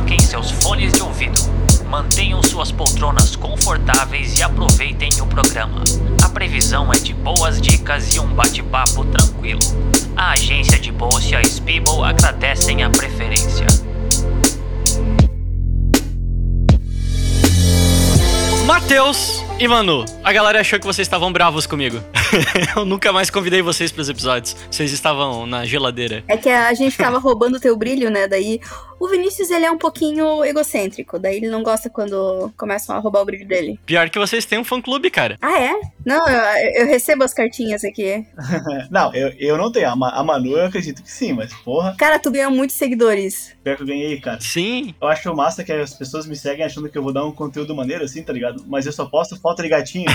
Coloquem seus fones de ouvido, mantenham suas poltronas confortáveis e aproveitem o programa. A previsão é de boas dicas e um bate-papo tranquilo. A agência de bolsa e a Spiegel agradecem a preferência. Matheus e Manu, a galera achou que vocês estavam bravos comigo. eu nunca mais convidei vocês para os episódios. Vocês estavam na geladeira. É que a gente tava roubando o teu brilho, né? Daí o Vinícius, ele é um pouquinho egocêntrico. Daí ele não gosta quando começam a roubar o brilho dele. Pior que vocês têm um fã-clube, cara. Ah, é? Não, eu, eu recebo as cartinhas aqui. não, eu, eu não tenho. A, Ma- a Manu eu acredito que sim, mas porra, Cara, tu ganhou muitos seguidores. pior que eu ganhei, cara. Sim. Eu acho massa que as pessoas me seguem achando que eu vou dar um conteúdo maneiro assim, tá ligado? Mas eu só posto foto de gatinho.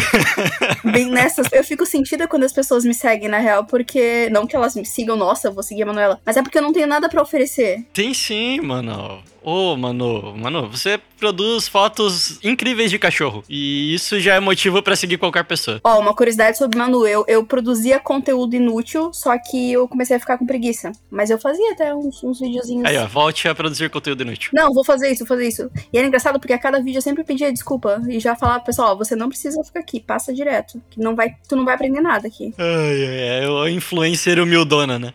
Bem nessas. Eu fico sentida quando as pessoas me seguem, na real, porque. Não que elas me sigam, nossa, eu vou seguir a Manuela. Mas é porque eu não tenho nada pra oferecer. Tem sim, mano. mano. Ô, mano, mano, você produz fotos incríveis de cachorro. E isso já é motivo pra seguir qualquer pessoa. Ó, uma curiosidade sobre Manu. Eu, eu produzia conteúdo inútil, só que eu comecei a ficar com preguiça. Mas eu fazia até uns, uns videozinhos. Aí, ó, volte a produzir conteúdo inútil. Não, vou fazer isso, vou fazer isso. E era engraçado porque a cada vídeo eu sempre pedia desculpa e já falava, pessoal, ó, você não precisa ficar aqui, passa direto. Que não vai, tu não vai aprender nada aqui. Ai, ai, ai, o influencer humildona, né?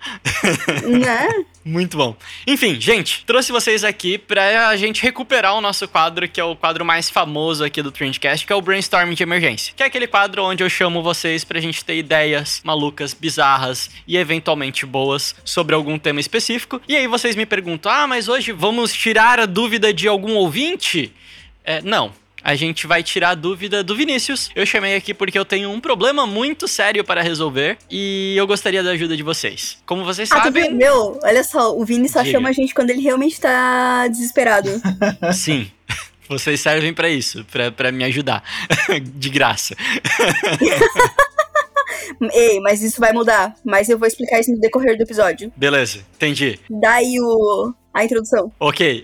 né? Muito bom. Enfim, gente, trouxe vocês aqui pra gente recuperar o nosso quadro, que é o quadro mais famoso aqui do Trendcast, que é o Brainstorming de Emergência. Que é aquele quadro onde eu chamo vocês pra gente ter ideias malucas, bizarras e eventualmente boas sobre algum tema específico. E aí vocês me perguntam: ah, mas hoje vamos tirar a dúvida de algum ouvinte? É, não. A gente vai tirar a dúvida do Vinícius. Eu chamei aqui porque eu tenho um problema muito sério para resolver e eu gostaria da ajuda de vocês. Como vocês Ah, sabem, viu? Meu, olha só, o Vini só Diga. chama a gente quando ele realmente tá desesperado. Sim. Vocês servem pra isso, pra me ajudar. De graça. Ei, mas isso vai mudar. Mas eu vou explicar isso no decorrer do episódio. Beleza, entendi. Daí o. a introdução. Ok.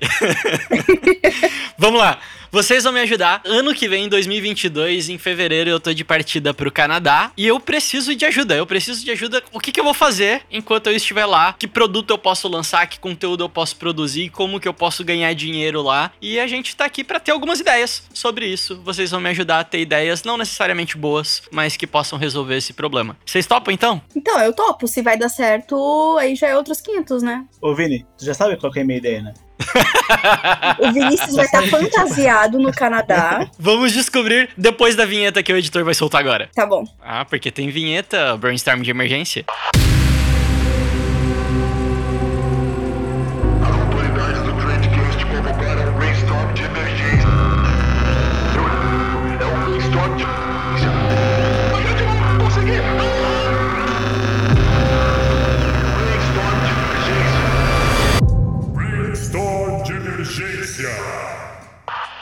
Vamos lá. Vocês vão me ajudar. Ano que vem, em 2022, em fevereiro, eu tô de partida pro Canadá e eu preciso de ajuda. Eu preciso de ajuda. O que, que eu vou fazer enquanto eu estiver lá? Que produto eu posso lançar? Que conteúdo eu posso produzir? Como que eu posso ganhar dinheiro lá? E a gente tá aqui pra ter algumas ideias sobre isso. Vocês vão me ajudar a ter ideias não necessariamente boas, mas que possam resolver esse problema. Vocês topam então? Então, eu topo. Se vai dar certo, aí já é outros 500, né? Ô Vini, tu já sabe qual que é a minha ideia, né? O Vinícius vai estar fantasiado no Canadá. Vamos descobrir depois da vinheta que o editor vai soltar agora. Tá bom. Ah, porque tem vinheta brainstorm de emergência.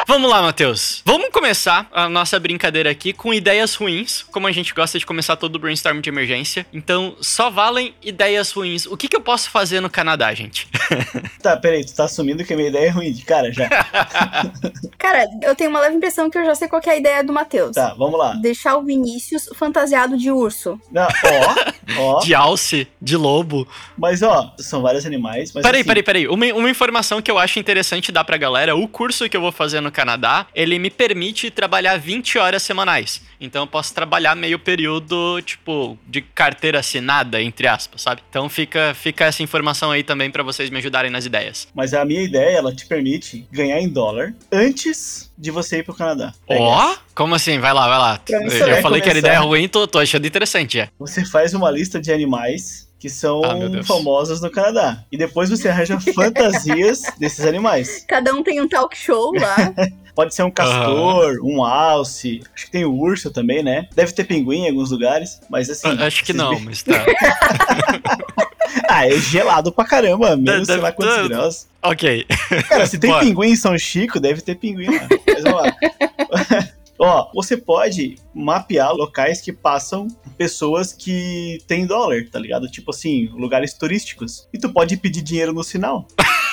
Vamos lá, Matheus. Vamos começar a nossa brincadeira aqui com ideias ruins, como a gente gosta de começar todo o brainstorm de emergência. Então, só valem ideias ruins. O que, que eu posso fazer no Canadá, gente? Tá, peraí, tu tá assumindo que a minha ideia é ruim de cara já. Cara, eu tenho uma leve impressão que eu já sei qual que é a ideia do Matheus. Tá, vamos lá. Deixar o Vinícius fantasiado de urso. Não, ó, ó. De alce, de lobo. Mas ó, são vários animais. Mas Peraí, assim, peraí, peraí. Uma, uma informação que eu acho interessante dar pra galera: o curso que eu vou fazer no Canadá, ele me permite trabalhar 20 horas semanais. Então eu posso trabalhar meio período, tipo, de carteira assinada, entre aspas, sabe? Então fica, fica essa informação aí também pra vocês me ajudarem nas ideias. Mas a minha ideia, ela te permite ganhar em dólar antes de você ir pro Canadá. Ó? essa. Como assim? Vai lá, vai lá. Promissor. Eu Vai falei que era começar. ideia ruim, tô, tô achando interessante já. Você faz uma lista de animais que são Ah, famosos no Canadá. E depois você arranja fantasias desses animais. Cada um tem um talk show lá. Pode ser um castor, um alce, acho que tem o urso também, né? Deve ter pinguim em alguns lugares, mas assim. Acho que não, mas tá. Ah, é gelado pra caramba, menos sei lá quantos deve- graus. ok. Cara, se tem Bora. pinguim em São Chico, deve ter pinguim lá. Mas vamos lá. Ó, você pode mapear locais que passam pessoas que têm dólar, tá ligado? Tipo assim, lugares turísticos. E tu pode pedir dinheiro no sinal.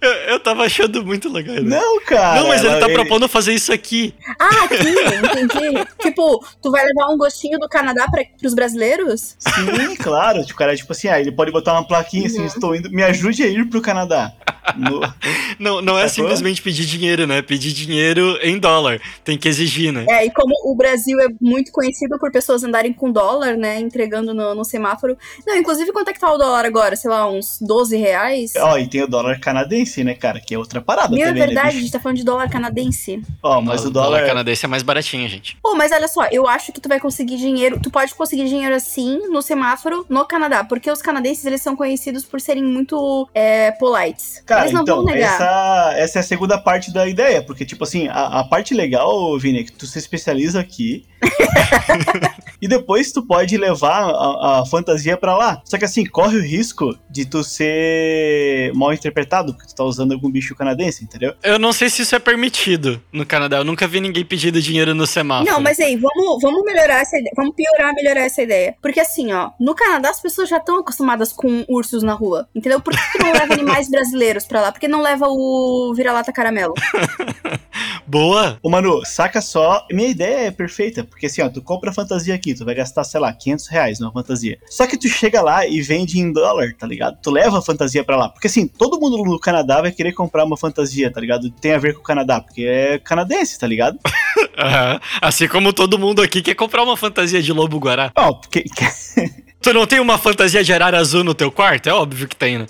eu, eu, tava achando muito legal. né? Não, cara. Não, mas ele tá propondo fazer isso aqui. Ah, aqui, entendi. tipo, tu vai levar um gostinho do Canadá pra, pros brasileiros? Sim, claro. Tipo, o cara, tipo assim, ah, ele pode botar uma plaquinha assim, Uhum. estou indo, me ajude a ir pro Canadá. No- Não, não é Sacou? simplesmente pedir dinheiro, né? Pedir dinheiro em dólar. Tem que exigir, né? É, e como o Brasil é muito conhecido por pessoas andarem com dólar, né? Entregando no, no semáforo. Não, inclusive, quanto é que tá o dólar agora? Sei lá, uns 12 reais? Ó, e tem o dólar canadense, né, cara? Que é outra parada Meu, é também, né, verdade, a bicho? gente tá falando de dólar canadense. Ó, mas o dólar... canadense é mais baratinho, gente. Pô, mas olha só, eu acho que tu vai conseguir dinheiro. Tu pode conseguir dinheiro assim no semáforo no Canadá. Porque os canadenses, eles são conhecidos por serem muito é, polites. Cara, não então, essa, essa é a segunda parte da ideia, porque, tipo assim, a, a parte legal, Vini, é que tu se especializa aqui, e depois tu pode levar a, a fantasia pra lá. Só que assim, corre o risco de tu ser mal interpretado, porque tu tá usando algum bicho canadense, entendeu? Eu não sei se isso é permitido no Canadá. Eu nunca vi ninguém pedindo dinheiro no semáforo. Não, mas aí, vamos, vamos melhorar essa ideia. Vamos piorar, melhorar essa ideia. Porque assim, ó, no Canadá as pessoas já estão acostumadas com ursos na rua. Entendeu? Por que tu não leva animais brasileiros pra lá? Por que não leva o vira-lata caramelo? Boa! Ô, Manu, saca só, minha ideia é perfeita, porque assim, ó, tu compra a fantasia aqui, tu vai gastar, sei lá, 500 reais numa fantasia. Só que tu chega lá e vende em dólar, tá ligado? Tu leva a fantasia pra lá. Porque assim, todo mundo no Canadá vai querer comprar uma fantasia, tá ligado? Tem a ver com o Canadá, porque é canadense, tá ligado? Aham. Assim como todo mundo aqui quer comprar uma fantasia de lobo guará. Ó, porque. Tu não tem uma fantasia de arara azul no teu quarto? É óbvio que tem, né?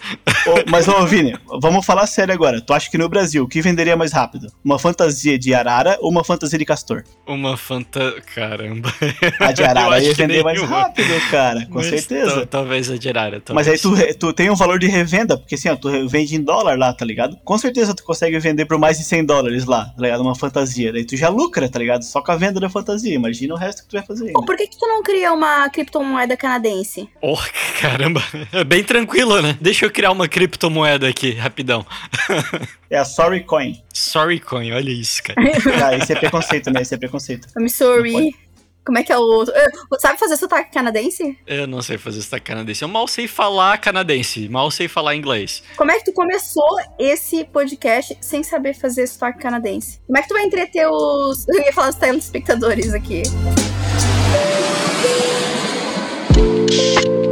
Ô, mas, ô, Vini, vamos falar sério agora. Tu acha que no Brasil, o que venderia mais rápido? Uma fantasia de arara ou uma fantasia de castor? Uma fanta... Caramba. A de arara ia vender mais rápido, cara, com Mas certeza. tal- Talvez a de arara. Mas aí talvez. tu, tu tem um valor de revenda, porque assim, ó, tu vende em dólar lá, tá ligado? Com certeza tu consegue vender por mais de 100 dólares lá, tá ligado? Uma fantasia. Daí tu já lucra, tá ligado? Só com a venda da fantasia. Imagina o resto que tu vai fazer. Né? por que, que tu não cria uma criptomoeda canadense? Oh, caramba. É bem tranquilo, né? Deixa eu criar uma criptomoeda aqui, rapidão. É a Sorry Coin. Sorry Coin, olha isso, cara. Ah, esse é preconceito, né? Esse é preconceito. I'm sorry. Como é que é o. eh, Sabe fazer sotaque canadense? Eu não sei fazer sotaque canadense. Eu mal sei falar canadense, mal sei falar inglês. Como é que tu começou esse podcast sem saber fazer sotaque canadense? Como é que tu vai entreter os. Eu ia falar os telespectadores aqui. you.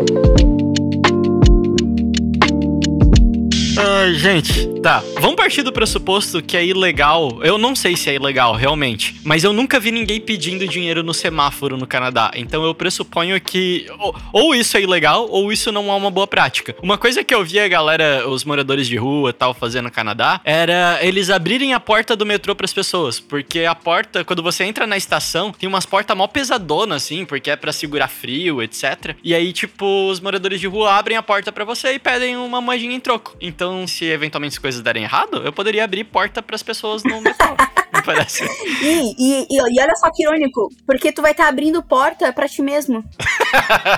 Ai, gente, tá. Vamos partir do pressuposto que é ilegal. Eu não sei se é ilegal, realmente. Mas eu nunca vi ninguém pedindo dinheiro no semáforo no Canadá. Então eu pressuponho que ou, ou isso é ilegal ou isso não é uma boa prática. Uma coisa que eu vi a galera, os moradores de rua e tal, fazendo no Canadá, era eles abrirem a porta do metrô pras pessoas. Porque a porta, quando você entra na estação, tem umas portas mó pesadonas, assim, porque é pra segurar frio, etc. E aí, tipo, os moradores de rua abrem a porta pra você e pedem uma moedinha em troco. Então, se eventualmente as coisas derem errado, eu poderia abrir porta pras pessoas no metrô. Parece. E, e, e, e olha só que irônico, porque tu vai estar abrindo porta pra ti mesmo.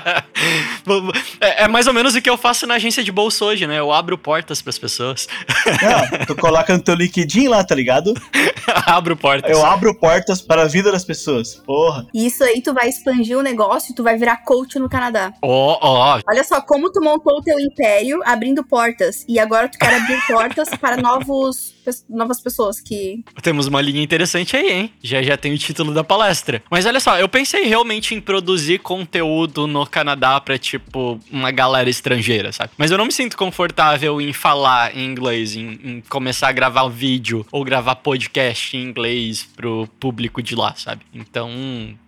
é, é mais ou menos o que eu faço na agência de bolsa hoje, né? Eu abro portas pras pessoas. Não, tu coloca no teu liquidinho lá, tá ligado? abro portas. Eu abro portas para a vida das pessoas. Porra. E isso aí tu vai expandir o negócio e tu vai virar coach no Canadá. Ó, ó, Olha só como tu montou o teu império abrindo portas. E agora tu quer abrir portas para novos, novas pessoas que. Temos uma linha interessante aí, hein? Já já tem o título da palestra. Mas olha só, eu pensei realmente em produzir conteúdo no Canadá pra, tipo, uma galera estrangeira, sabe? Mas eu não me sinto confortável em falar em inglês, em, em começar a gravar vídeo ou gravar podcast em inglês pro público de lá, sabe? Então,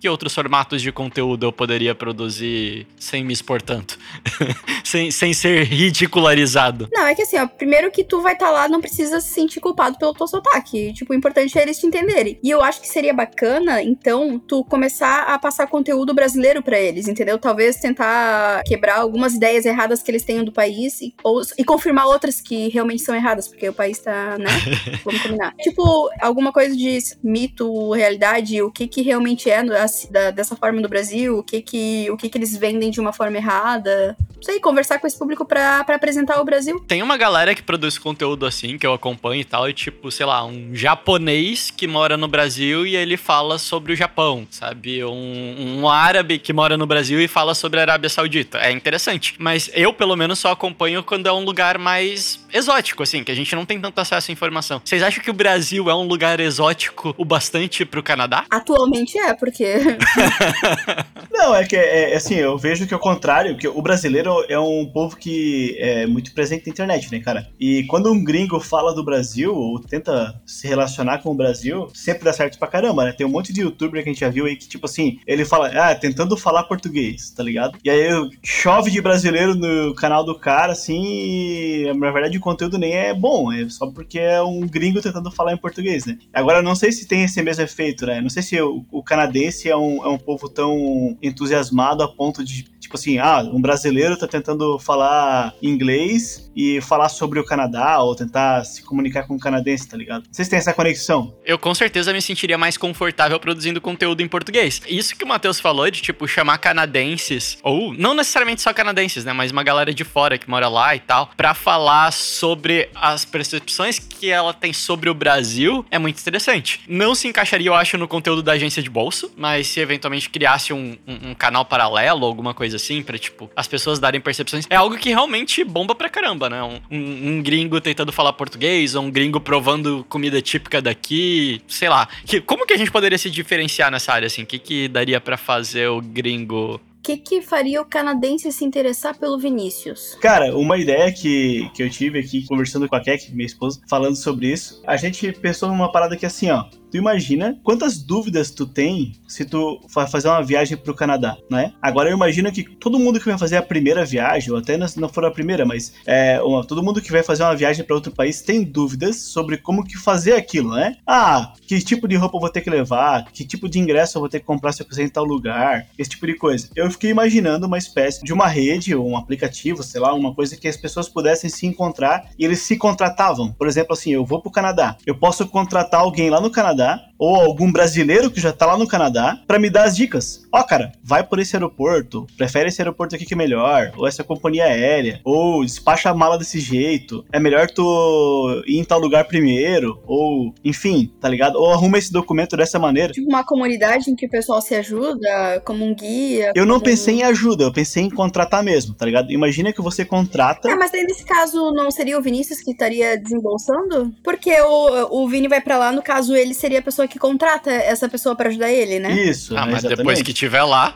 que outros formatos de conteúdo eu poderia produzir sem me expor tanto? sem, sem ser ridicularizado? Não, é que assim, ó, primeiro que tu vai estar lá, não precisa se sentir culpado pelo teu sotaque. Tipo, o importante é eles te entenderem. E eu acho que seria bacana, então, tu começar a passar conteúdo brasileiro pra eles, entendeu? Talvez tentar quebrar algumas ideias erradas que eles tenham do país e, ou, e confirmar outras que realmente são erradas, porque o país tá, né? Vamos combinar. Tipo, alguma coisa de mito, realidade, o que que realmente é assim, da- dessa forma no Brasil, o que que, o que que eles vendem de uma forma errada. Não sei, conversar com esse público pra apresentar o Brasil. Tem uma galera que produz conteúdo assim, que eu acompanho e tal, e tipo, sei lá, um japonês que mora no Brasil e ele fala sobre o Japão, sabe? Um, um árabe que mora no Brasil e fala sobre a Arábia Saudita. É interessante. Mas eu, pelo menos, só acompanho quando é um lugar mais exótico, assim, que a gente não tem tanto acesso à informação. Vocês acham que o Brasil é um lugar exótico o bastante pro Canadá? Atualmente é, porque. Não, é que é, é assim, eu vejo que é o contrário, que o brasileiro é um povo que é muito presente na internet, né, cara? E quando um gringo fala do Brasil, ou tenta se relacionar com o Brasil, sempre dá certo pra caramba, né? Tem um monte de youtuber que a gente já viu aí que, tipo assim, ele fala, ah, tentando falar português, tá ligado? E aí chove de brasileiro no canal do cara, assim, e na verdade o conteúdo nem é bom, é só porque é um gringo tentando falar em português, né? Agora, não sei se tem esse mesmo efeito, né? Não sei se o, o canadense é um, é um povo tão entusiasmado a ponto de, tipo assim, ah, um brasileiro tá tentando falar inglês e falar sobre o Canadá ou tentar se comunicar com o canadense, tá ligado? Vocês têm essa conexão? Eu com certeza me sentiria mais confortável produzindo conteúdo em português. Isso que o Matheus falou de, tipo, chamar canadenses, ou não necessariamente só canadenses, né? Mas uma galera de fora que mora lá e tal, pra falar sobre as percepções que ela tem sobre o Brasil, é muito interessante. Não se encaixaria, eu acho, no conteúdo da agência de bolso, mas se eventualmente criasse um, um, um canal paralelo, alguma coisa assim, pra, tipo, as pessoas darem percepções, é algo que realmente bomba pra caramba, né? Um, um, um gringo tentando falar português, ou um gringo provando comida típica daqui, sei lá. Que, como que a gente poderia se diferenciar nessa área, assim? O que, que daria pra fazer o gringo O que, que faria o canadense se interessar pelo Vinícius? Cara, uma ideia que, que eu tive aqui, conversando com a Kek, minha esposa, falando sobre isso, a gente pensou numa parada que assim, ó. Tu imagina quantas dúvidas tu tem se tu vai fazer uma viagem pro Canadá, né? Agora eu imagino que todo mundo que vai fazer a primeira viagem, ou até não for a primeira, mas é, uma, todo mundo que vai fazer uma viagem para outro país tem dúvidas sobre como que fazer aquilo, né? Ah, que tipo de roupa eu vou ter que levar, que tipo de ingresso eu vou ter que comprar se eu quiser em tal lugar, esse tipo de coisa. Eu fiquei imaginando uma espécie de uma rede ou um aplicativo, sei lá, uma coisa que as pessoas pudessem se encontrar e eles se contratavam. Por exemplo, assim, eu vou pro Canadá, eu posso contratar alguém lá no Canadá juga. Ou algum brasileiro que já tá lá no Canadá para me dar as dicas. Ó, cara, vai por esse aeroporto, prefere esse aeroporto aqui que é melhor, ou essa companhia aérea, ou despacha a mala desse jeito. É melhor tu ir em tal lugar primeiro, ou enfim, tá ligado? Ou arruma esse documento dessa maneira. Tipo uma comunidade em que o pessoal se ajuda, como um guia. Eu não pensei em ajuda, eu pensei em contratar mesmo, tá ligado? Imagina que você contrata. Ah, mas aí nesse caso não seria o Vinícius que estaria desembolsando? Porque o, o Vini vai pra lá, no caso ele seria a pessoa que contrata essa pessoa pra ajudar ele, né? Isso, Ah, né, mas depois exatamente. que tiver lá.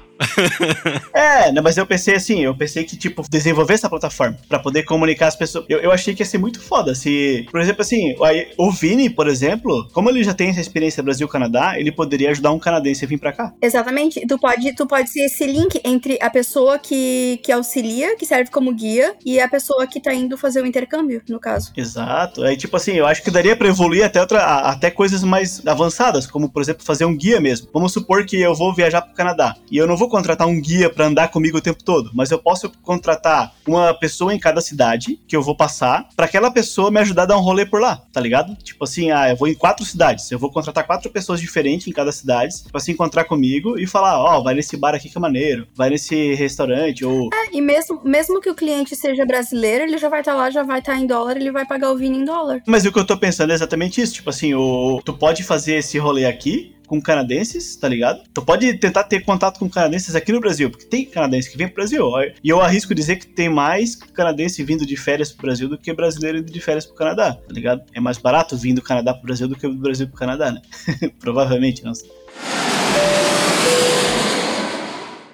É, né, mas eu pensei assim, eu pensei que, tipo, desenvolver essa plataforma pra poder comunicar as pessoas. Eu, eu achei que ia ser muito foda se, por exemplo, assim, o Vini, por exemplo, como ele já tem essa experiência Brasil-Canadá, ele poderia ajudar um canadense a vir pra cá. Exatamente. Tu pode, tu pode ser esse link entre a pessoa que, que auxilia, que serve como guia, e a pessoa que tá indo fazer o intercâmbio, no caso. Exato. Aí, tipo assim, eu acho que daria pra evoluir até, outra, até coisas mais avançadas, como, por exemplo, fazer um guia mesmo. Vamos supor que eu vou viajar pro Canadá e eu não vou contratar um guia pra andar comigo o tempo todo, mas eu posso contratar uma pessoa em cada cidade que eu vou passar pra aquela pessoa me ajudar a dar um rolê por lá, tá ligado? Tipo assim, ah, eu vou em quatro cidades, eu vou contratar quatro pessoas diferentes em cada cidade pra se encontrar comigo e falar, ó, vai nesse bar aqui que é maneiro, vai nesse restaurante, ou É, e mesmo, mesmo que o cliente seja brasileiro, ele já vai estar lá, já vai estar em dólar, ele vai pagar o Vini em dólar. Mas o que eu tô pensando é exatamente isso. Tipo assim, o, tu pode fazer esse rolê aqui com canadenses, tá ligado? Tu pode tentar ter contato com canadenses aqui no Brasil, porque tem canadense que vem pro Brasil. E eu arrisco dizer que tem mais canadense vindo de férias pro Brasil do que brasileiro indo de férias pro Canadá, tá ligado? É mais barato vir do Canadá pro Brasil do que do Brasil pro Canadá, né? Provavelmente, não sei.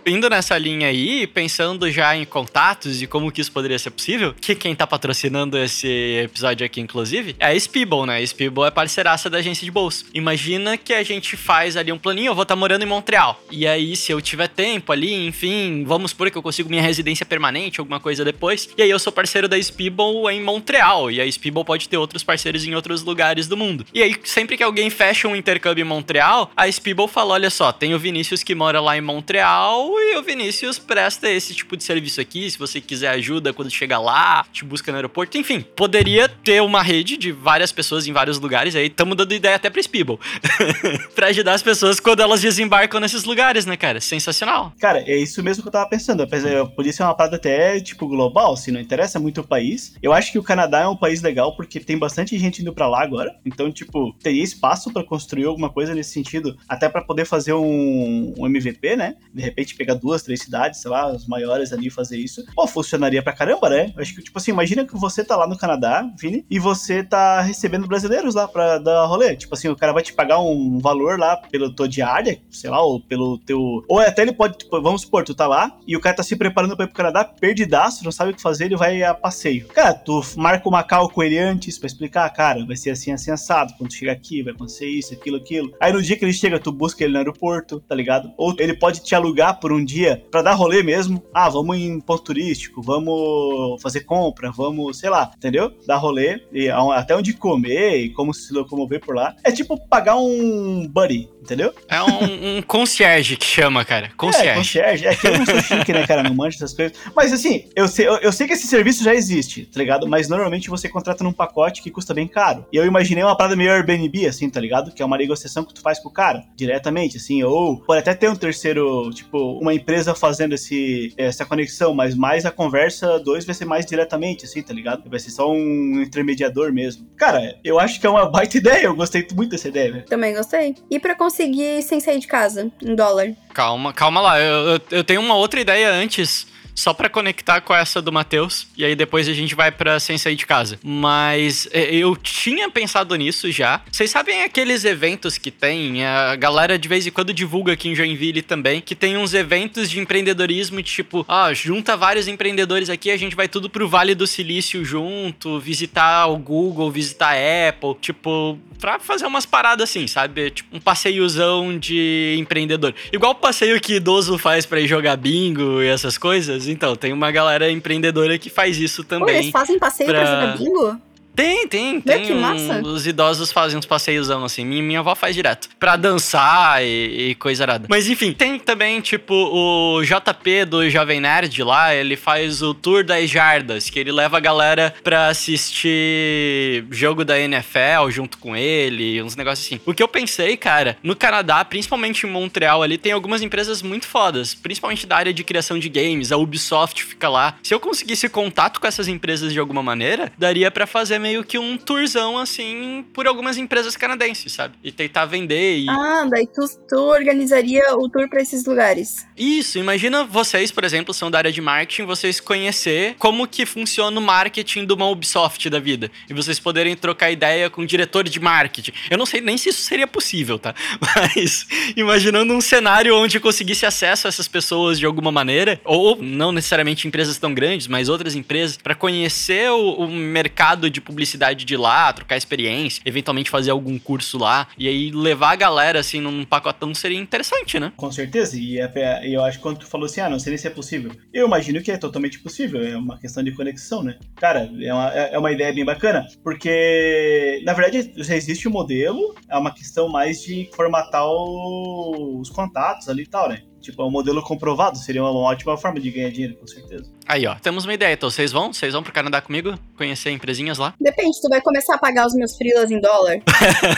Indo nessa linha aí, pensando já em contatos e como que isso poderia ser possível, que quem tá patrocinando esse episódio aqui, inclusive, é a Speeble, né? A Speeble é parceiraça da agência de bolsa. Imagina que a gente faz ali um planinho, eu vou estar morando em Montreal. E aí, se eu tiver tempo ali, enfim, vamos supor que eu consigo minha residência permanente, alguma coisa depois. E aí eu sou parceiro da Speeble em Montreal. E a Speeble pode ter outros parceiros em outros lugares do mundo. E aí, sempre que alguém fecha um intercâmbio em Montreal, a Speeble fala: olha só, tem o Vinícius que mora lá em Montreal e o Vinícius presta esse tipo de serviço aqui. Se você quiser ajuda quando chega lá, te busca no aeroporto, enfim. Poderia ter uma rede de várias pessoas em vários lugares. Aí estamos dando ideia até pra Speeble. pra ajudar as pessoas quando elas desembarcam nesses lugares, né, cara? Sensacional. Cara, é isso mesmo que eu tava pensando. Pensei, eu- podia ser uma parada até, tipo, global, se não interessa muito o país. Eu acho que o Canadá é um país legal porque tem bastante gente indo pra lá agora. Então, tipo, teria espaço pra construir alguma coisa nesse sentido, até pra poder fazer um, um MVP, né? De repente pegar duas, três cidades, sei lá, as maiores ali fazer isso. Pô, funcionaria pra caramba, né? Acho que, tipo assim, imagina que você tá lá no Canadá, Vini, e você tá recebendo brasileiros lá pra dar rolê. Tipo assim, o cara vai te pagar um valor lá pela tua diária, sei lá, ou pelo teu. Ou até ele pode, tipo, vamos supor, tu tá lá e o cara tá se preparando pra ir pro Canadá, perdidaço, não sabe o que fazer, ele vai a passeio. Cara, tu marca uma call com ele antes pra explicar, cara, vai ser assim, assim, assado. Quando tu chegar aqui, vai acontecer isso, aquilo, aquilo. Aí no dia que ele chega, tu busca ele no aeroporto, tá ligado? Ou ele pode te alugar por um dia pra dar rolê mesmo. Ah, vamos em ponto turístico, vamos fazer compra, vamos, sei lá, entendeu? Dar rolê, e até onde comer e como se locomover por lá. É tipo pagar um buddy, entendeu? É um, um concierge que chama, cara. É, Concierge. concierge. É que eu não sou chique, né, cara? Não manjo essas coisas. Mas assim, eu sei, eu, eu sei que esse serviço já existe, tá ligado? Mas normalmente você contrata num pacote que custa bem caro. E eu imaginei uma parada meio Airbnb, assim, tá ligado? Que é uma negociação que tu faz com o cara, diretamente, assim. Ou pode até ter um terceiro, tipo, uma empresa fazendo esse, essa conexão, mas mais a conversa dois vai ser mais diretamente, assim, tá ligado? Vai ser só um intermediador mesmo. Cara, eu acho que é uma baita ideia. Eu gostei muito dessa ideia, velho. Também gostei. E pra conseguir sem sair de casa, em dólar? Calma, calma lá. Eu, eu, eu tenho uma outra ideia antes. Só pra conectar com essa do Matheus. E aí depois a gente vai pra sem sair de casa. Mas é, eu tinha pensado nisso já. Vocês sabem aqueles eventos que tem? A galera de vez em quando divulga aqui em Joinville também. Que tem uns eventos de empreendedorismo, tipo, ah, junta vários empreendedores aqui, a gente vai tudo pro Vale do Silício junto, visitar o Google, visitar a Apple. Tipo, pra fazer umas paradas assim, sabe? Tipo, um passeiozão de empreendedor. Igual o passeio que idoso faz pra ir jogar bingo e essas coisas. Então, tem uma galera empreendedora que faz isso Pô, também. eles fazem passeio pra pra- jogar bingo? Tem, tem, Meu, tem. que um- massa. os idosos fazem uns passeiozão assim. Minha, minha avó faz direto. Pra dançar e, e coisa arada. Mas enfim, tem também, tipo, o JP do Jovem Nerd lá. Ele faz o Tour das Jardas, que ele leva a galera pra assistir jogo da NFL junto com ele, uns negócios assim. O que eu pensei, cara, no Canadá, principalmente em Montreal ali, tem algumas empresas muito fodas, principalmente da área de criação de games. A Ubisoft fica lá. Se eu conseguisse contato com essas empresas de alguma maneira, daria pra fazer meio que um tourzão assim por algumas empresas canadenses, sabe? E tentar vender e Ah, daí tu, tu organizaria o tour pra esses lugares. isso, imagina vocês, por exemplo, são da área de marketing, vocês conhecer como que funciona o marketing de uma Ubisoft da vida. E vocês poderem trocar ideia com o diretor de marketing. Eu não sei nem se isso seria possível, tá? Mas imaginando um cenário onde conseguisse acesso a essas pessoas de alguma maneira, ou não necessariamente empresas tão grandes, mas outras empresas, para conhecer o, o mercado de publicidade de lá, trocar experiência, eventualmente fazer algum curso lá, e aí levar a galera assim num pacotão seria interessante, né? Com certeza, e, é- e eu acho que quando tu falou assim, ah, não sei nem se é possível. Eu imagino que é totalmente possível, é uma questão de conexão, né? Cara, é uma, é é uma ideia bem bacana, porque, na verdade, já existe o modelo, é uma questão mais de formatar os contatos ali e tal, né? Tipo, é um modelo comprovado, seria uma ótima forma de ganhar dinheiro, com certeza. Aí, ó, temos uma ideia. Então, vocês vão? Vocês vão pro Canadá comigo? Conhecer empresinhas lá? Depende, tu vai começar a pagar os meus frilas em dólar?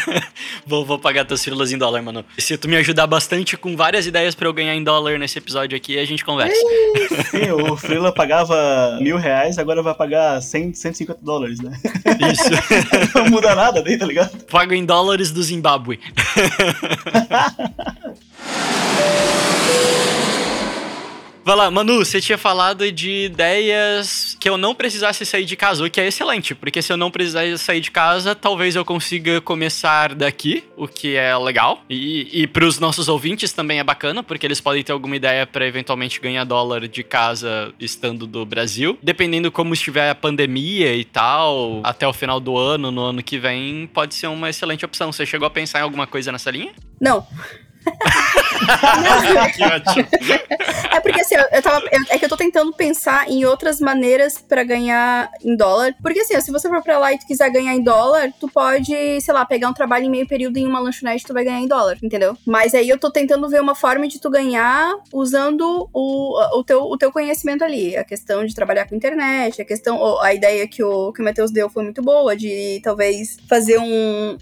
vou, vou pagar teus filas em dólar, mano. E se tu me ajudar bastante com várias ideias pra eu ganhar em dólar nesse episódio aqui, a gente conversa. Sim, o Freela pagava mil reais, agora vai pagar 100, 150 dólares, né? Isso. Não muda nada daí, tá ligado? Pago em dólares do Zimbábue. Vai lá, Manu, você tinha falado de ideias que eu não precisasse sair de casa, o que é excelente, porque se eu não precisasse sair de casa, talvez eu consiga começar daqui, o que é legal. E, e para os nossos ouvintes também é bacana, porque eles podem ter alguma ideia para eventualmente ganhar dólar de casa estando do Brasil. Dependendo como estiver a pandemia e tal, até o final do ano, no ano que vem, pode ser uma excelente opção. Você chegou a pensar em alguma coisa nessa linha? Não. É porque assim, eu, eu tava. eu- é que eu tô tentando pensar em outras maneiras pra ganhar em dólar. Porque assim, se você for pra lá e tu quiser ganhar em dólar, tu pode, sei lá, pegar um trabalho em meio período em uma lanchonete tu vai ganhar em dólar, entendeu? Mas aí eu tô tentando ver uma forma de tu ganhar usando o, o, teu, o teu conhecimento ali. A questão de trabalhar com internet, a questão. A ideia que o, que o Matheus deu foi muito boa, de talvez fazer um.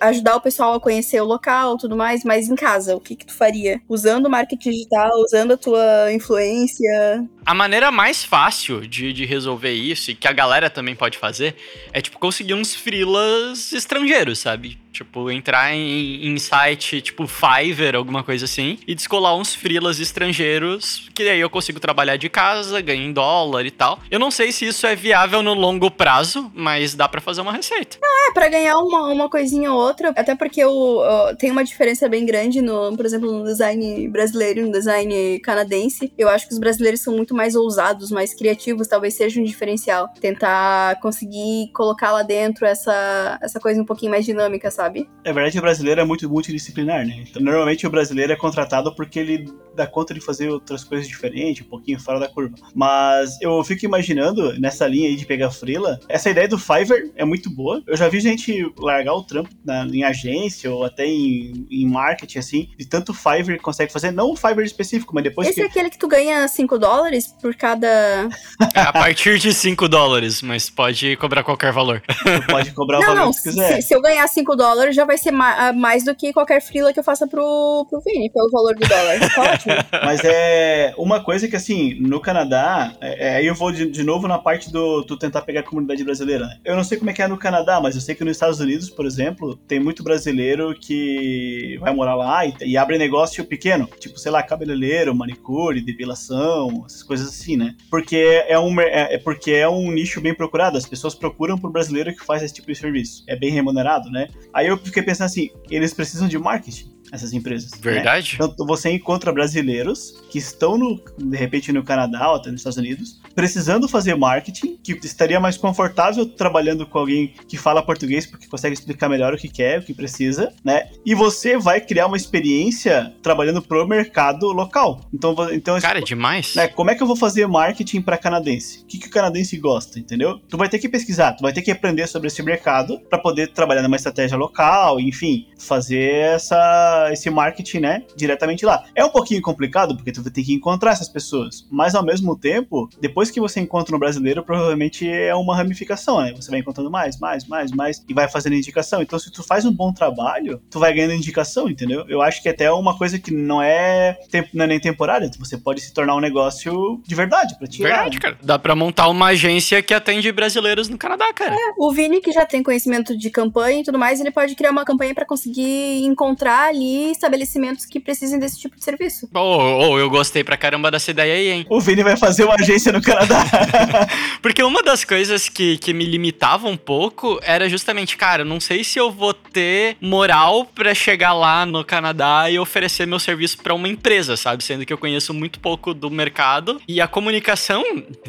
ajudar o pessoal a conhecer o local tudo mais, mas em casa, o que que tu faria? Usando o marketing digital, usando a tua influência. A maneira mais fácil de, de resolver isso, e que a galera também pode fazer, é tipo conseguir uns freelas estrangeiros, sabe? Tipo, entrar em, em site tipo Fiverr, alguma coisa assim, e descolar uns freelas estrangeiros, que aí eu consigo trabalhar de casa, ganhar em dólar e tal. Eu não sei se isso é viável no longo prazo, mas dá pra fazer uma receita. É, pra ganhar uma, uma coisinha ou outra, até porque o, o- tem uma diferença bem grande no, por exemplo, no design brasileiro e no design canadense. Eu acho que os brasileiros são muito mais ousados, mais criativos, talvez seja um diferencial. Tentar conseguir colocar lá dentro essa, essa coisa um pouquinho mais dinâmica, sabe? É verdade, o brasileiro é muito multidisciplinar, né? Então, normalmente o brasileiro é contratado porque ele dá conta de fazer outras coisas diferentes, um pouquinho fora da curva. Mas eu fico imaginando, nessa linha aí de pegar frila, essa ideia do Fiverr é muito boa. Eu já vi gente largar o trampo na, em agência ou até em, em marketing, assim, de tanto Fiverr consegue fazer. Não o Fiverr específico, mas depois Esse que... é aquele que tu ganha 5 dólares por cada. É a partir de 5 dólares, mas pode cobrar qualquer valor. tu pode cobrar o Não, valor não. que quiser. Se, se eu ganhar 5 dólares, já vai ser ma- mais do que qualquer frila que eu faça pro, pro Vini, pelo valor do dólar. Tá ótimo. Mas é uma coisa que, assim, no Canadá, é, é, aí eu vou de, de novo na parte do tu tentar pegar a comunidade brasileira. né? Eu não sei como é que é no Canadá, mas eu sei que nos Estados Unidos, por exemplo, tem muito brasileiro que vai morar lá e, e abre negócio pequeno, tipo, sei lá, cabeleireiro, manicure, depilação, essas coisas assim, né? Porque é um, é, é porque é um nicho bem procurado, as pessoas procuram por brasileiro que faz esse tipo de serviço. É bem remunerado, né? Aí eu fiquei pensando assim, eles precisam de marketing, essas empresas. né? Verdade? Então você encontra brasileiros que estão no, de repente no Canadá ou até nos Estados Unidos, precisando fazer marketing, que estaria mais confortável trabalhando com alguém que fala português porque consegue explicar melhor o que quer, o que precisa, né? E você vai criar uma experiência trabalhando pro mercado local. Então, então Cara, é demais. né, como é que eu vou fazer marketing para canadense? O que, que o canadense gosta, entendeu? Tu vai ter que pesquisar, tu vai ter que aprender sobre esse mercado para poder trabalhar numa estratégia local, enfim, fazer essa, esse marketing, né, diretamente lá. É um pouquinho complicado porque tu vai ter que encontrar essas pessoas, mas ao mesmo tempo, depois que você encontra um brasileiro, provavelmente é uma ramificação, né? Você vai encontrando mais, mais, mais, mais e vai fazendo indicação. Então, se tu faz um bom trabalho, tu vai ganhando indicação, entendeu? Eu acho que até é uma coisa que não é, temp- não é nem temporária, você pode se tornar um negócio de verdade pra ti. Verdade, né? cara. Dá pra montar uma agência que atende brasileiros no Canadá, cara. O Vini, que já tem conhecimento de campanha e tudo mais, ele pode criar uma campanha pra conseguir encontrar ali estabelecimentos que precisem desse tipo de serviço. Ô, ô, eu gostei pra caramba dessa ideia aí, hein? O Vini vai fazer uma agência no Canadá. Porque uma das coisas que, que me limitava um pouco era justamente, cara, não sei se eu vou ter moral pra chegar lá no Canadá e oferecer meu serviço pra uma empresa, sabe? Sendo que eu conheço muito pouco do mercado e a comunicação,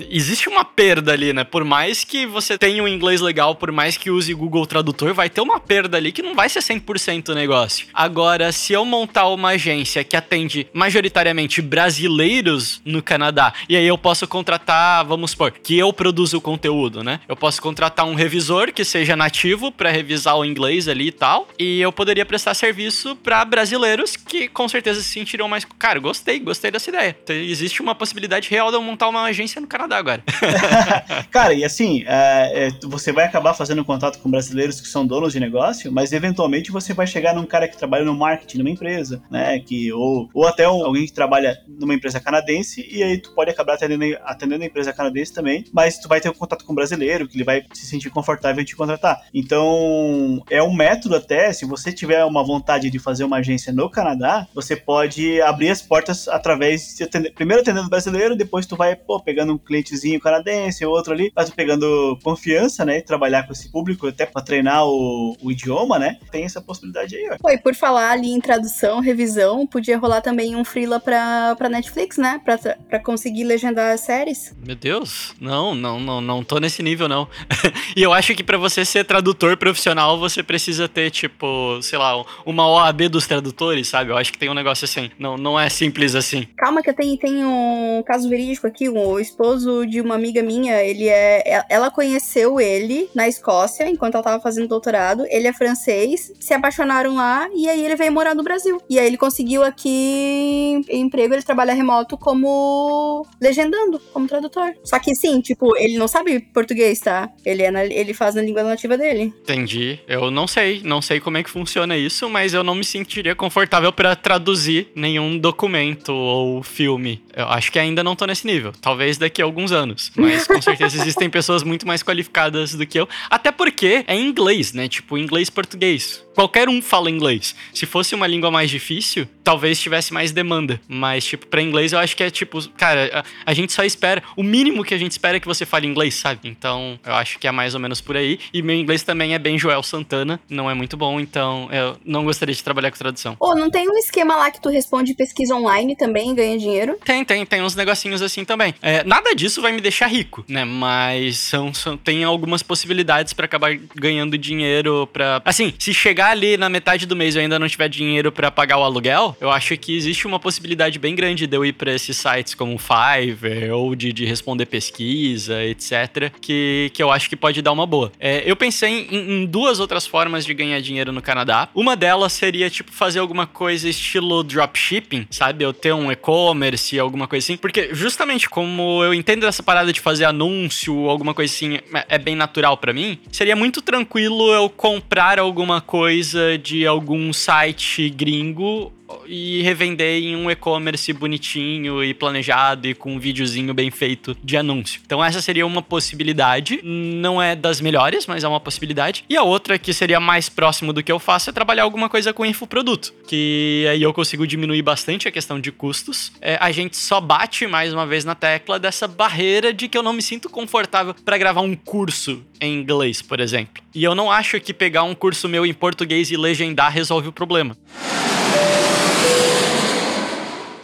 existe uma perda ali, né? Por mais que você tenha um inglês legal, por mais que use Google Tradutor, vai ter uma perda ali que não vai ser 100% o negócio. Agora, se eu montar uma agência que atende majoritariamente brasileiros no Canadá, e aí eu posso contratar, vamos supor, que eu produzo o conteúdo, né? Eu posso contratar um revisor que seja nativo pra revisar o inglês ali e tal, e eu poderia prestar serviço pra brasileiros que com certeza se sentiriam mais. Cara, gostei, gostei dessa ideia. Então, existe uma possibilidade real de eu montar uma agência no Canadá agora. Cara, e assim, é, é, você vai acabar fazendo contato com brasileiros que são donos de negócio, mas eventualmente você vai chegar num cara que trabalha no marketing numa empresa, né? Que, ou, ou até um- alguém que trabalha numa empresa canadense, e aí tu pode acabar atendendo, atendendo a empresa canadense também, mas tu vai ter um contato com um brasileiro, que ele vai se sentir confortável em te contratar. Então, é um método até, se você tiver uma vontade de fazer uma agência no Canadá, você pode abrir as portas através de atender, primeiro atendendo brasileiro, depois tu vai, pô, pegando um clientezinho canadense, outro ali, vai tu pegando confiança, né, e trabalhar com esse público até pra treinar o, o idioma, né? Tem essa possibilidade aí, ó. Pô, por falar ali em tradução, revisão, podia rolar também um freela pra, pra Netflix, né? Pra, pra conseguir legendar as séries. Meu Deus, não, não, não, não tô nesse nível, não. e eu acho que pra você ser tradutor profissional, você precisa ter, tipo, sei lá, uma OAB dos tradutores, sabe? Eu acho que tem um negócio assim. Não, não é simples assim. Calma que eu tenho, tenho um caso verídico aqui, o esposo de uma amiga minha, ele é... Ela conheceu ele na Escócia, enquanto ela tava fazendo doutorado, ele é francês, se apaixonaram lá, e aí ele veio morar no Brasil. E aí ele conseguiu aqui emprego, ele trabalha remoto como legendando, como tradutor. Só que sim, tipo, ele não sabe português, tá? Ele, é na- ele faz na língua nativa dele. Entendi. Eu não sei, não sei como é que funciona isso, mas eu não me sentiria confortável pra traduzir nenhum documento ou filme. Eu acho que ainda não tô nesse nível. Talvez daqui a alguns anos. Mas com certeza existem pessoas muito mais qualificadas do que eu. Até porque é em inglês, né? Tipo, inglês-português. Qualquer um fala inglês. Se fosse uma língua mais difícil, talvez tivesse mais demanda. Mas, tipo, pra inglês eu acho que é tipo, cara, a, a gente só espera. O mínimo que a gente espera é que você fale inglês, sabe? Então, eu acho que é mais ou menos por aí. E meu inglês também é bem Joel Santana, não é muito bom, então eu não gostaria de trabalhar com tradução. Ô, não tem um esquema lá que tu responde pesquisa online também e ganha dinheiro? Tem, tem, tem uns negocinhos assim também. É, nada disso vai me deixar rico, né? Mas são, são- tem algumas possibilidades pra acabar ganhando dinheiro pra. Assim, se chegar ali na metade do mês e eu ainda não tiver dinheiro pra pagar o aluguel, eu acho que existe uma possibilidade bem grande de eu ir pra esses sites como Fiverr ou de, de responder pesquisa, etc. Que, que eu acho que pode dar uma boa. É, eu pensei em, em duas outras formas de ganhar dinheiro no Canadá. Uma delas seria, tipo, fazer alguma coisa estilo dropshipping, sabe? Eu ter um e-commerce, alguma coisa assim. Porque justamente como eu entendo essa parada de fazer anúncio, alguma coisa assim, é- é bem natural pra mim, seria muito tranquilo eu comprar alguma coisa de algum site gringo e revender em um e-commerce bonitinho e planejado e com um videozinho bem feito de anúncio. Então essa seria uma possibilidade, não é das melhores, mas é uma possibilidade. E a outra que seria mais próximo do que eu faço é trabalhar alguma coisa com infoproduto, que aí eu consigo diminuir bastante a questão de custos. É, a gente só bate mais uma vez na tecla dessa barreira de que eu não me sinto confortável para gravar um curso em inglês, por exemplo. E eu não acho que pegar um curso meu em português e legendar resolve o problema.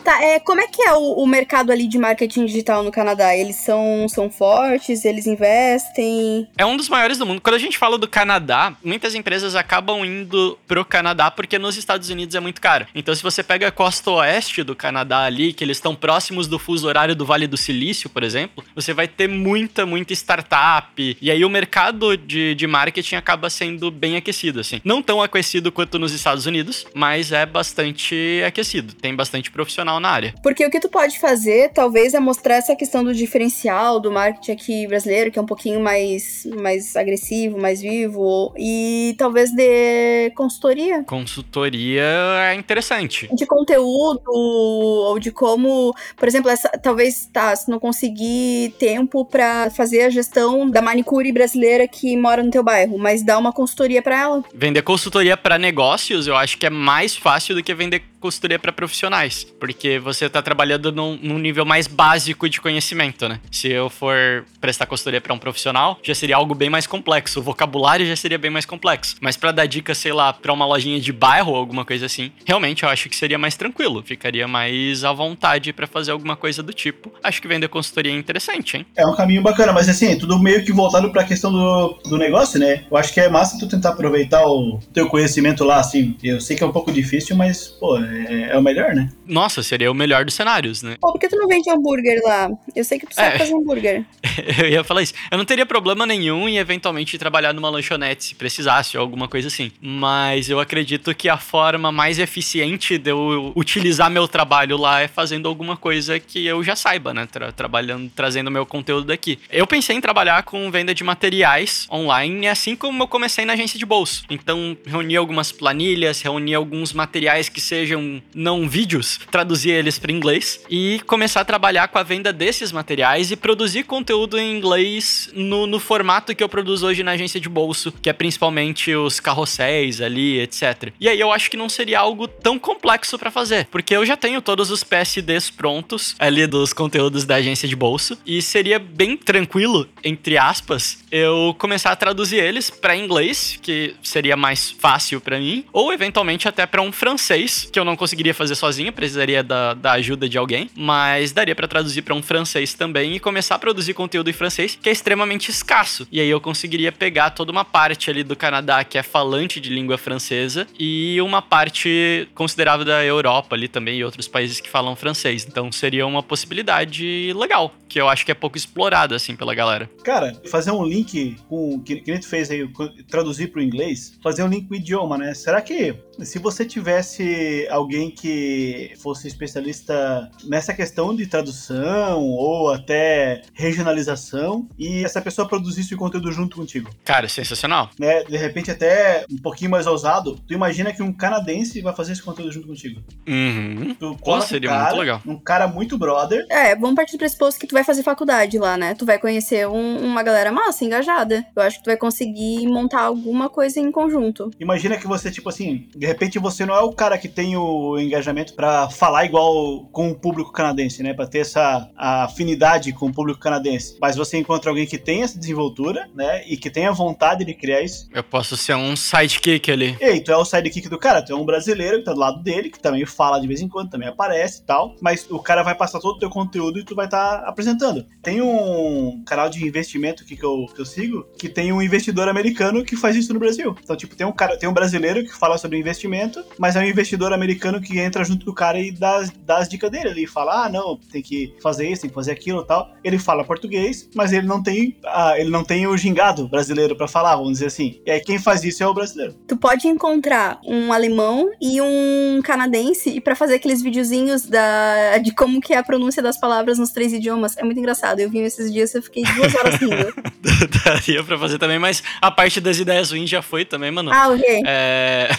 Tá, é, como é que é o, o mercado ali de marketing digital no Canadá? Eles são, são fortes, eles investem. É um dos maiores do mundo. Quando a gente fala do Canadá, muitas empresas acabam indo pro Canadá porque nos Estados Unidos é muito caro. Então, se você pega a costa oeste do Canadá ali, que eles estão próximos do fuso horário do Vale do Silício, por exemplo, você vai ter muita, muita startup. E aí o mercado de, de marketing acaba sendo bem aquecido, assim. Não tão aquecido quanto nos Estados Unidos, mas é bastante aquecido. Tem bastante profissional na área. Porque o que tu pode fazer, talvez, é mostrar essa questão do diferencial do marketing aqui brasileiro, que é um pouquinho mais, mais agressivo, mais vivo, e talvez de consultoria. Consultoria é interessante. De conteúdo, ou de como, por exemplo, essa, talvez, tá, se não conseguir tempo pra fazer a gestão da manicure brasileira que mora no teu bairro, mas dá uma consultoria pra ela. Vender consultoria para negócios, eu acho que é mais fácil do que vender consultoria para profissionais, porque você tá trabalhando num, num nível mais básico de conhecimento, né? Se eu for prestar consultoria para um profissional, já seria algo bem mais complexo, o vocabulário já seria bem mais complexo. Mas para dar dica, sei lá, para uma lojinha de bairro ou alguma coisa assim, realmente eu acho que seria mais tranquilo, ficaria mais à vontade para fazer alguma coisa do tipo. Acho que vender consultoria é interessante, hein? É um caminho bacana, mas assim, é tudo meio que voltado pra questão do, do negócio, né? Eu acho que é massa tu tentar aproveitar o teu conhecimento lá, assim. Eu sei que é um pouco difícil, mas, pô, é, é o melhor, né? Nossa, seria o melhor dos cenários, né? Pô, por que tu não vende hambúrguer lá? Eu sei que tu sabe É. fazer hambúrguer. Eu ia falar isso. Eu não teria problema nenhum em eventualmente trabalhar numa lanchonete se precisasse ou alguma coisa assim. Mas eu acredito que a forma mais eficiente de eu utilizar meu trabalho lá é fazendo alguma coisa que eu já saiba, né? Tra- trabalhando, trazendo meu conteúdo daqui. Eu pensei em trabalhar com venda de materiais online, assim como eu comecei na agência de bolso. Então, reunir algumas planilhas, reunir alguns materiais que sejam não vídeos, traduzir eles para inglês e começar a trabalhar com a venda desses materiais e produzir conteúdo em inglês no, no formato que eu produzo hoje na agência de bolso, que é principalmente os carrosséis ali, etc. E aí eu acho que não seria algo tão complexo para fazer, porque eu já tenho todos os PSDs prontos ali dos conteúdos da agência de bolso e seria bem tranquilo, entre aspas, eu começar a traduzir eles para inglês, que seria mais fácil para mim, ou eventualmente até para um francês, que eu não conseguiria fazer sozinho, precisaria da, da ajuda de alguém, mas daria para traduzir para um francês também e começar a produzir conteúdo em francês, que é extremamente escasso. E aí eu conseguiria pegar toda uma parte ali do Canadá que é falante de língua francesa e uma parte considerável da Europa ali também e outros países que falam francês. Então seria uma possibilidade legal, que eu acho que é pouco explorada assim pela galera. Cara, fazer um link link com que, que a gente fez aí, traduzir para o inglês, fazer um link com o idioma, né? Será que se você tivesse alguém que fosse especialista nessa questão de tradução ou até regionalização e essa pessoa produzisse o conteúdo junto contigo, Cara, sensacional. né? De repente até um pouquinho mais ousado, tu imagina que um canadense vai fazer esse conteúdo junto contigo. Uhum. Tu Pô, seria um cara, muito legal. Um cara muito brother, É, vamos partir do pressuposto que tu vai fazer faculdade lá, né? Tu vai conhecer um- uma galera massa, engajada. Eu acho que tu vai conseguir montar alguma coisa em conjunto. Imagina que você, tipo assim, de repente você não é o cara que tem o engajamento pra falar igual com o público canadense, né? Pra ter essa afinidade com o público canadense. Mas você encontra alguém que tem essa desenvoltura, né? E que tem a vontade de criar isso. Eu posso ser um sidekick ali. E aí, tu é o sidekick do cara, tu é um brasileiro que tá do lado dele, que também fala de vez em quando, também aparece e tal. Mas o cara vai passar todo o teu conteúdo e tu vai estar apresentando. Tem um canal de investimento aqui que eu, que eu sigo, que tem um investidor americano que faz isso no Brasil. Então, tipo, tem um cara, tem um brasileiro que fala sobre investimento, mas é um investidor americano que entra junto do cara e dá, as- dá as dicas dele. Ele fala, ah, não, tem que fazer isso, tem que fazer aquilo e tal. Ele fala português, mas ele não tem, ah, ele não tem o gingado brasileiro pra falar, vamos dizer assim. E aí quem faz isso é o brasileiro. Tu pode encontrar um alemão e um canadense e pra fazer aqueles videozinhos da, de como que é a pronúncia das palavras nos três idiomas. É muito engraçado. Eu vi esses dias e eu fiquei duas horas rindo. Daria pra fazer também, mas a parte das ideias ruins já foi também, mano. ah, ok. É...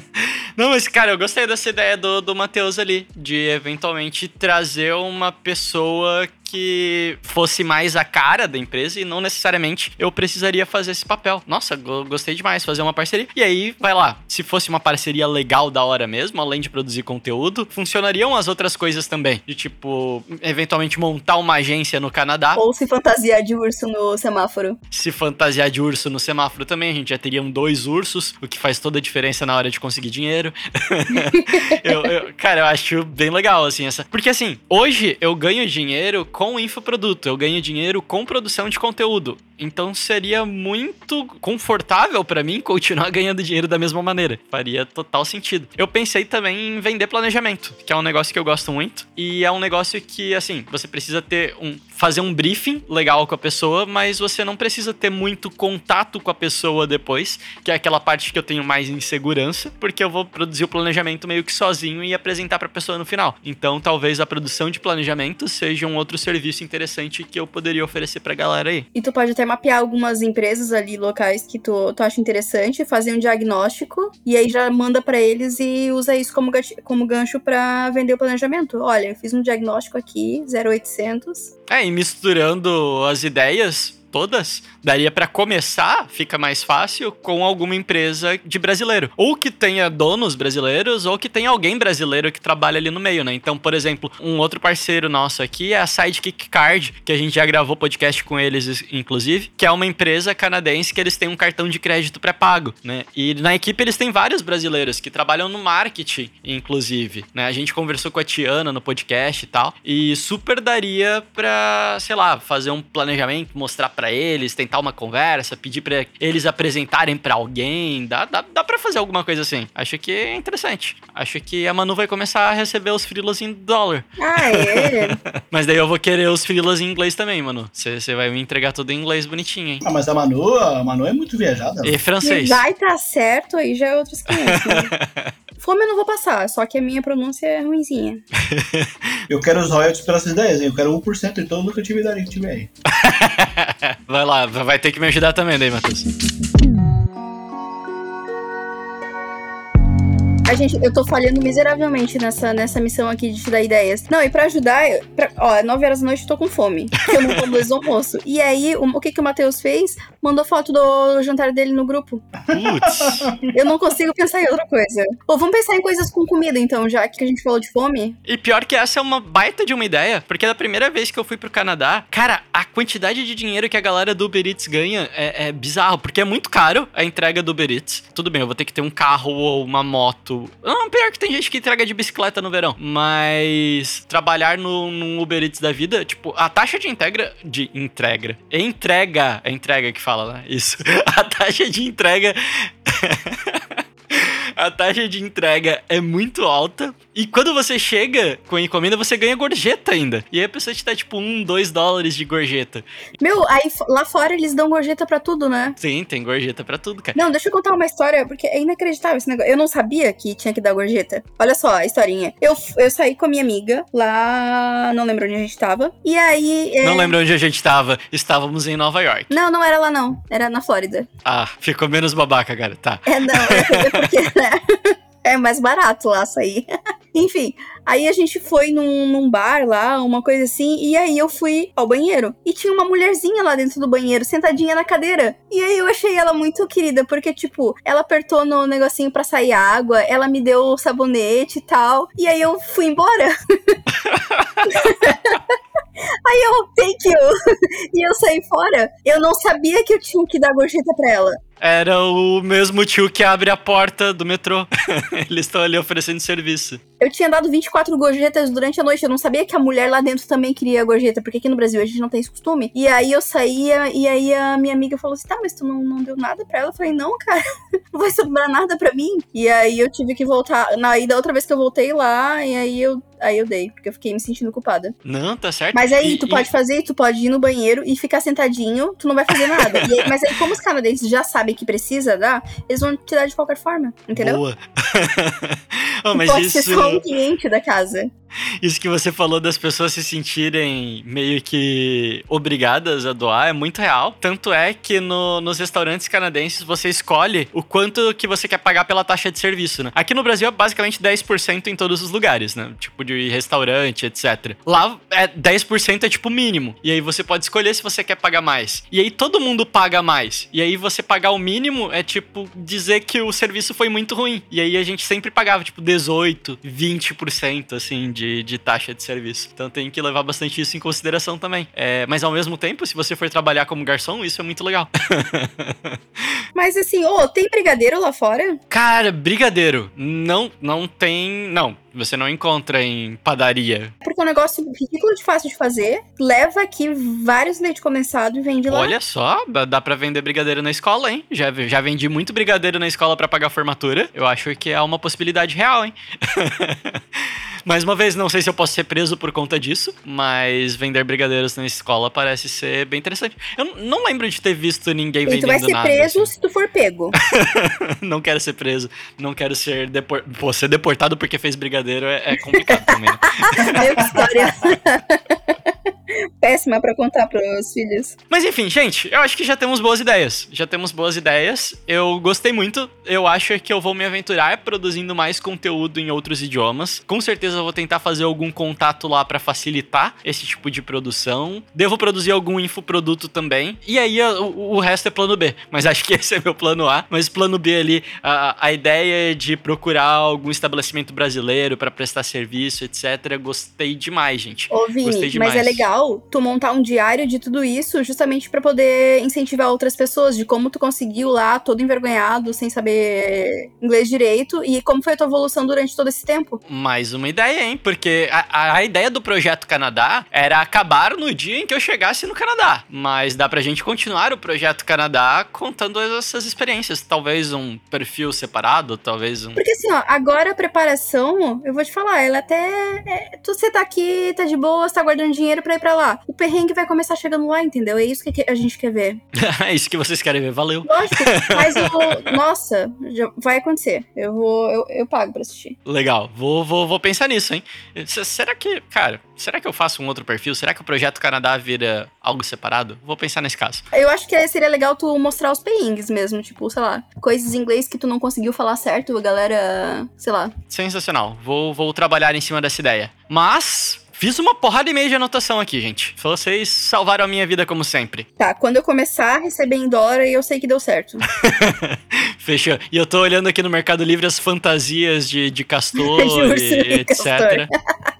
Não, mas, cara, eu gostei dessa ideia do, do Matheus ali, de eventualmente trazer uma pessoa que fosse mais a cara da empresa e não necessariamente eu precisaria fazer esse papel. Nossa, go- gostei demais, fazer uma parceria. E aí, vai lá, se fosse uma parceria legal da hora mesmo, além de produzir conteúdo, funcionariam as outras coisas também. De tipo, eventualmente montar uma agência no Canadá, Ou se fantasiar de urso no semáforo. se fantasiar de urso no semáforo também, a gente já teriam dois ursos, o que faz toda a diferença na hora de conseguir dinheiro. Eu- eu- cara, eu acho bem legal, assim, essa. Porque assim, hoje eu ganho dinheiro com infoproduto, eu ganho dinheiro com produção de conteúdo. Então seria muito confortável pra mim continuar ganhando dinheiro da mesma maneira. Faria total sentido. Eu pensei também em vender planejamento, que é um negócio que eu gosto muito. E é um negócio que, assim, você precisa ter um. fazer um briefing legal com a pessoa, mas você não precisa ter muito contato com a pessoa depois, que é aquela parte que eu tenho mais insegurança, porque eu vou produzir o planejamento meio que sozinho e apresentar pra pessoa no final. Então, talvez a produção de planejamento seja um outro serviço interessante que eu poderia oferecer pra galera aí. E tu pode até mapear algumas empresas ali locais que tu, tu acha interessante, fazer um diagnóstico e aí já manda pra eles e usa isso como, como gancho pra vender o planejamento. Olha, eu fiz um diagnóstico aqui, 0800. É, e misturando as ideias todas, daria pra começar, fica mais fácil com alguma empresa de brasileiro, ou que tenha donos brasileiros, ou que tenha alguém brasileiro que trabalha ali no meio, né? Então, por exemplo, um outro parceiro nosso aqui é a Sidekick Card, que a gente já gravou podcast com eles, inclusive, que é uma empresa canadense que eles têm um cartão de crédito pré-pago, né? E na equipe eles têm vários brasileiros que trabalham no marketing, inclusive, né? A gente conversou com a Tiana no podcast e tal, e super daria pra, sei lá, fazer um planejamento, mostrar pra eles, tentar uma conversa, pedir pra eles apresentarem pra alguém, dá, dá, dá pra fazer alguma coisa assim. Acho que é interessante. Acho que a Manu vai começar a receber os frilas em dólar. Ah, é? Mas daí eu vou querer os frilas em inglês também, Manu. Você vai me entregar tudo em inglês bonitinho, hein? Ah, mas a Manu, a Manu é muito viajada. E francês. Vai tá certo, aí já é outros 500. Né? Fome eu não vou passar, só que a minha pronúncia é ruinzinha. Eu quero os royalties pelas ideias, hein? eu quero 1% de toda lucratividade que tiver aí. vai lá, vai ter que me ajudar também daí, Matheus. A gente, eu tô falhando miseravelmente nessa, nessa missão aqui de te dar ideias. Não, e pra ajudar, pra, ó, é 9 horas da noite eu tô com fome. porque Eu não como desde o almoço. E aí, o, o que que o Matheus fez? Mandou foto do jantar dele no grupo. Putz. Eu não consigo pensar em outra coisa. Pô, vamos pensar em coisas com comida então, já que a gente falou de fome. E pior que essa é uma baita de uma ideia, porque da primeira vez que eu fui pro Canadá, cara, a quantidade de dinheiro que a galera do Uber Eats ganha é, é bizarro, porque é muito caro a entrega do Uber Eats. Tudo bem, eu vou ter que ter um carro ou uma moto. Não, pior que tem gente que entrega de bicicleta no verão, mas trabalhar no, num Uber Eats da vida, tipo, a taxa de entrega. De entrega. Entrega. É entrega que fala, né? Isso. A taxa de entrega. A taxa de entrega é muito alta E quando você chega com a encomenda, você ganha gorjeta ainda. E aí a pessoa te dá tipo um, dois dólares de gorjeta. Meu, aí lá fora eles dão gorjeta pra tudo, né? Sim, tem gorjeta pra tudo, cara. Não, deixa eu contar uma história, porque é inacreditável esse negócio. Eu não sabia que tinha que dar gorjeta. Olha só a historinha. Eu, eu saí com a minha amiga lá. Não lembro onde a gente tava. E aí. é- Não lembro onde a gente tava. Estávamos em Nova York. Não, não era lá, não. Era na Flórida. Ah, ficou menos babaca, cara. Tá. É, não, é porque né, é mais barato lá sair. Enfim, aí a gente foi num, num bar lá, uma coisa assim, e aí eu fui ao banheiro. E tinha uma mulherzinha lá dentro do banheiro, sentadinha na cadeira. E aí eu achei ela muito querida, porque, tipo, ela apertou no negocinho pra sair água, ela me deu o sabonete e tal. E aí eu fui embora. Aí eu, thank you. E eu saí fora. Eu não sabia que eu tinha que dar gorjeta pra ela. Era o mesmo tio que abre a porta do metrô. Eles estão ali oferecendo serviço. Eu tinha dado 24 gorjetas durante a noite. Eu não sabia que a mulher lá dentro também queria gorjeta, porque aqui no Brasil a gente não tem esse costume. E aí eu saía, e aí a minha amiga falou assim: tá, mas tu não, não deu nada pra ela? Eu falei: não, cara, não vai sobrar nada pra mim. E aí eu tive que voltar. Na, e da outra vez que eu voltei lá, e aí eu, aí eu dei, porque eu fiquei me sentindo culpada. Não, tá certo. Mas aí E- tu e- pode fazer, tu pode ir no banheiro e ficar sentadinho, tu não vai fazer nada. Aí- mas aí, como os canadenses já sabem que precisa dar, eles vão te dar de qualquer forma, entendeu? Boa. oh, mas pode ser isso, só um cliente da casa. Isso que você falou das pessoas se sentirem meio que obrigadas a doar é muito real. Tanto é que no- nos restaurantes canadenses você escolhe o quanto que você quer pagar pela taxa de serviço, né? Aqui no Brasil é basicamente 10% em todos os lugares, né? Tipo de restaurante, etc. Lá é 10% é tipo mínimo. E aí você pode escolher se você quer pagar mais. E aí todo mundo paga mais. E aí você pagar o mínimo é tipo dizer que o serviço foi muito ruim. E aí a gente sempre pagava tipo 18, 20% assim de, de taxa de serviço. Então tem que levar bastante isso em consideração também. É, mas ao mesmo tempo, se você for trabalhar como garçom, isso é muito legal. Mas assim, ô, tem brigadeiro lá fora? Cara, brigadeiro. Não, não tem. Não, você não encontra em padaria. Porque é um negócio ridículo de fácil de fazer. Leva aqui vários leite condensado e vende lá. Olha só, dá, pra vender brigadeiro na escola, hein? Já, já vendi muito brigadeiro na escola pra pagar a formatura. Eu acho que é uma possibilidade real, hein? Mais uma vez, não sei se eu posso ser preso por conta disso, mas vender brigadeiros na escola parece ser bem interessante. Eu não lembro de ter visto ninguém E vendendo tu vai ser nada. preso assim. se tu for pego. não quero ser preso, não quero ser deportado. Pô, ser deportado porque fez brigadeiro é, é complicado também. né? Meu, que história. Péssima pra contar pros filhos. Mas enfim, gente, eu acho que já temos boas ideias. Já temos boas ideias. Eu gostei muito. Eu acho que eu vou me aventurar produzindo mais conteúdo em outros idiomas. Com certeza eu vou tentar fazer algum contato lá pra facilitar esse tipo de produção. Devo produzir algum infoproduto também. E aí o, o resto é plano B. Mas acho que esse é meu plano A. Mas plano B ali, a, a ideia de procurar algum estabelecimento brasileiro pra prestar serviço, etc. Gostei demais, gente. Ô, Gostei demais. mas é legal tu montar um diário de tudo isso justamente pra poder incentivar outras pessoas de como tu conseguiu lá, todo envergonhado, sem saber inglês direito, e como foi a tua evolução durante todo esse tempo. Mais uma ideia, hein? Porque a, a- a ideia do Projeto Canadá era acabar no dia em que eu chegasse no Canadá. Mas dá pra gente continuar o Projeto Canadá contando essas experiências. Talvez um perfil separado, talvez um. Porque assim, ó, agora a preparação, eu vou te falar, ela até. é, tu, você tá aqui, tá de boa, você tá guardando dinheiro pra ir pra lá. O perrengue vai começar chegando lá, entendeu? É isso que a gente quer ver. é isso que vocês querem ver, valeu. Lógico, mas o. Nossa, já vai acontecer. Eu vou. Eu, eu pago pra assistir. Legal, vou, vou, vou pensar nisso, hein? Será que, cara, será que eu faço um outro perfil? Será que o Projeto Canadá vira algo separado? Vou pensar nesse caso. Eu acho que seria legal tu mostrar os perrengues mesmo, tipo, sei lá, coisas em inglês que tu não conseguiu falar certo, a galera, sei lá. Sensacional. Vou, vou trabalhar em cima dessa ideia. Mas. Fiz uma porrada e meia de anotação aqui, gente. Vocês salvaram a minha vida como sempre. Tá, quando eu começar a receber em dólar, eu sei que deu certo. Fechou. E eu tô olhando aqui no Mercado Livre as fantasias de, de castor e etc. castor.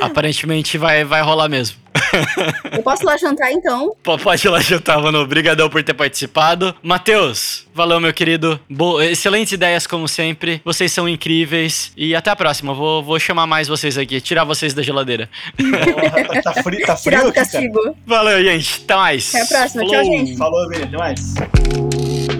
Aparentemente vai, vai rolar mesmo. Eu posso ir lá jantar então? Pode ir lá jantar, mano. Obrigadão por ter participado. Matheus, valeu, meu querido. Bo excelentes ideias, como sempre. Vocês são incríveis. E até a próxima. Vou, vou chamar mais vocês aqui, tirar vocês da geladeira. Porra, tá frio, tá Tirar frio do aqui, cara. castigo. Valeu, gente. Até mais. Até a próxima. Tchau, Falou. gente. Falou, Vini. Até mais.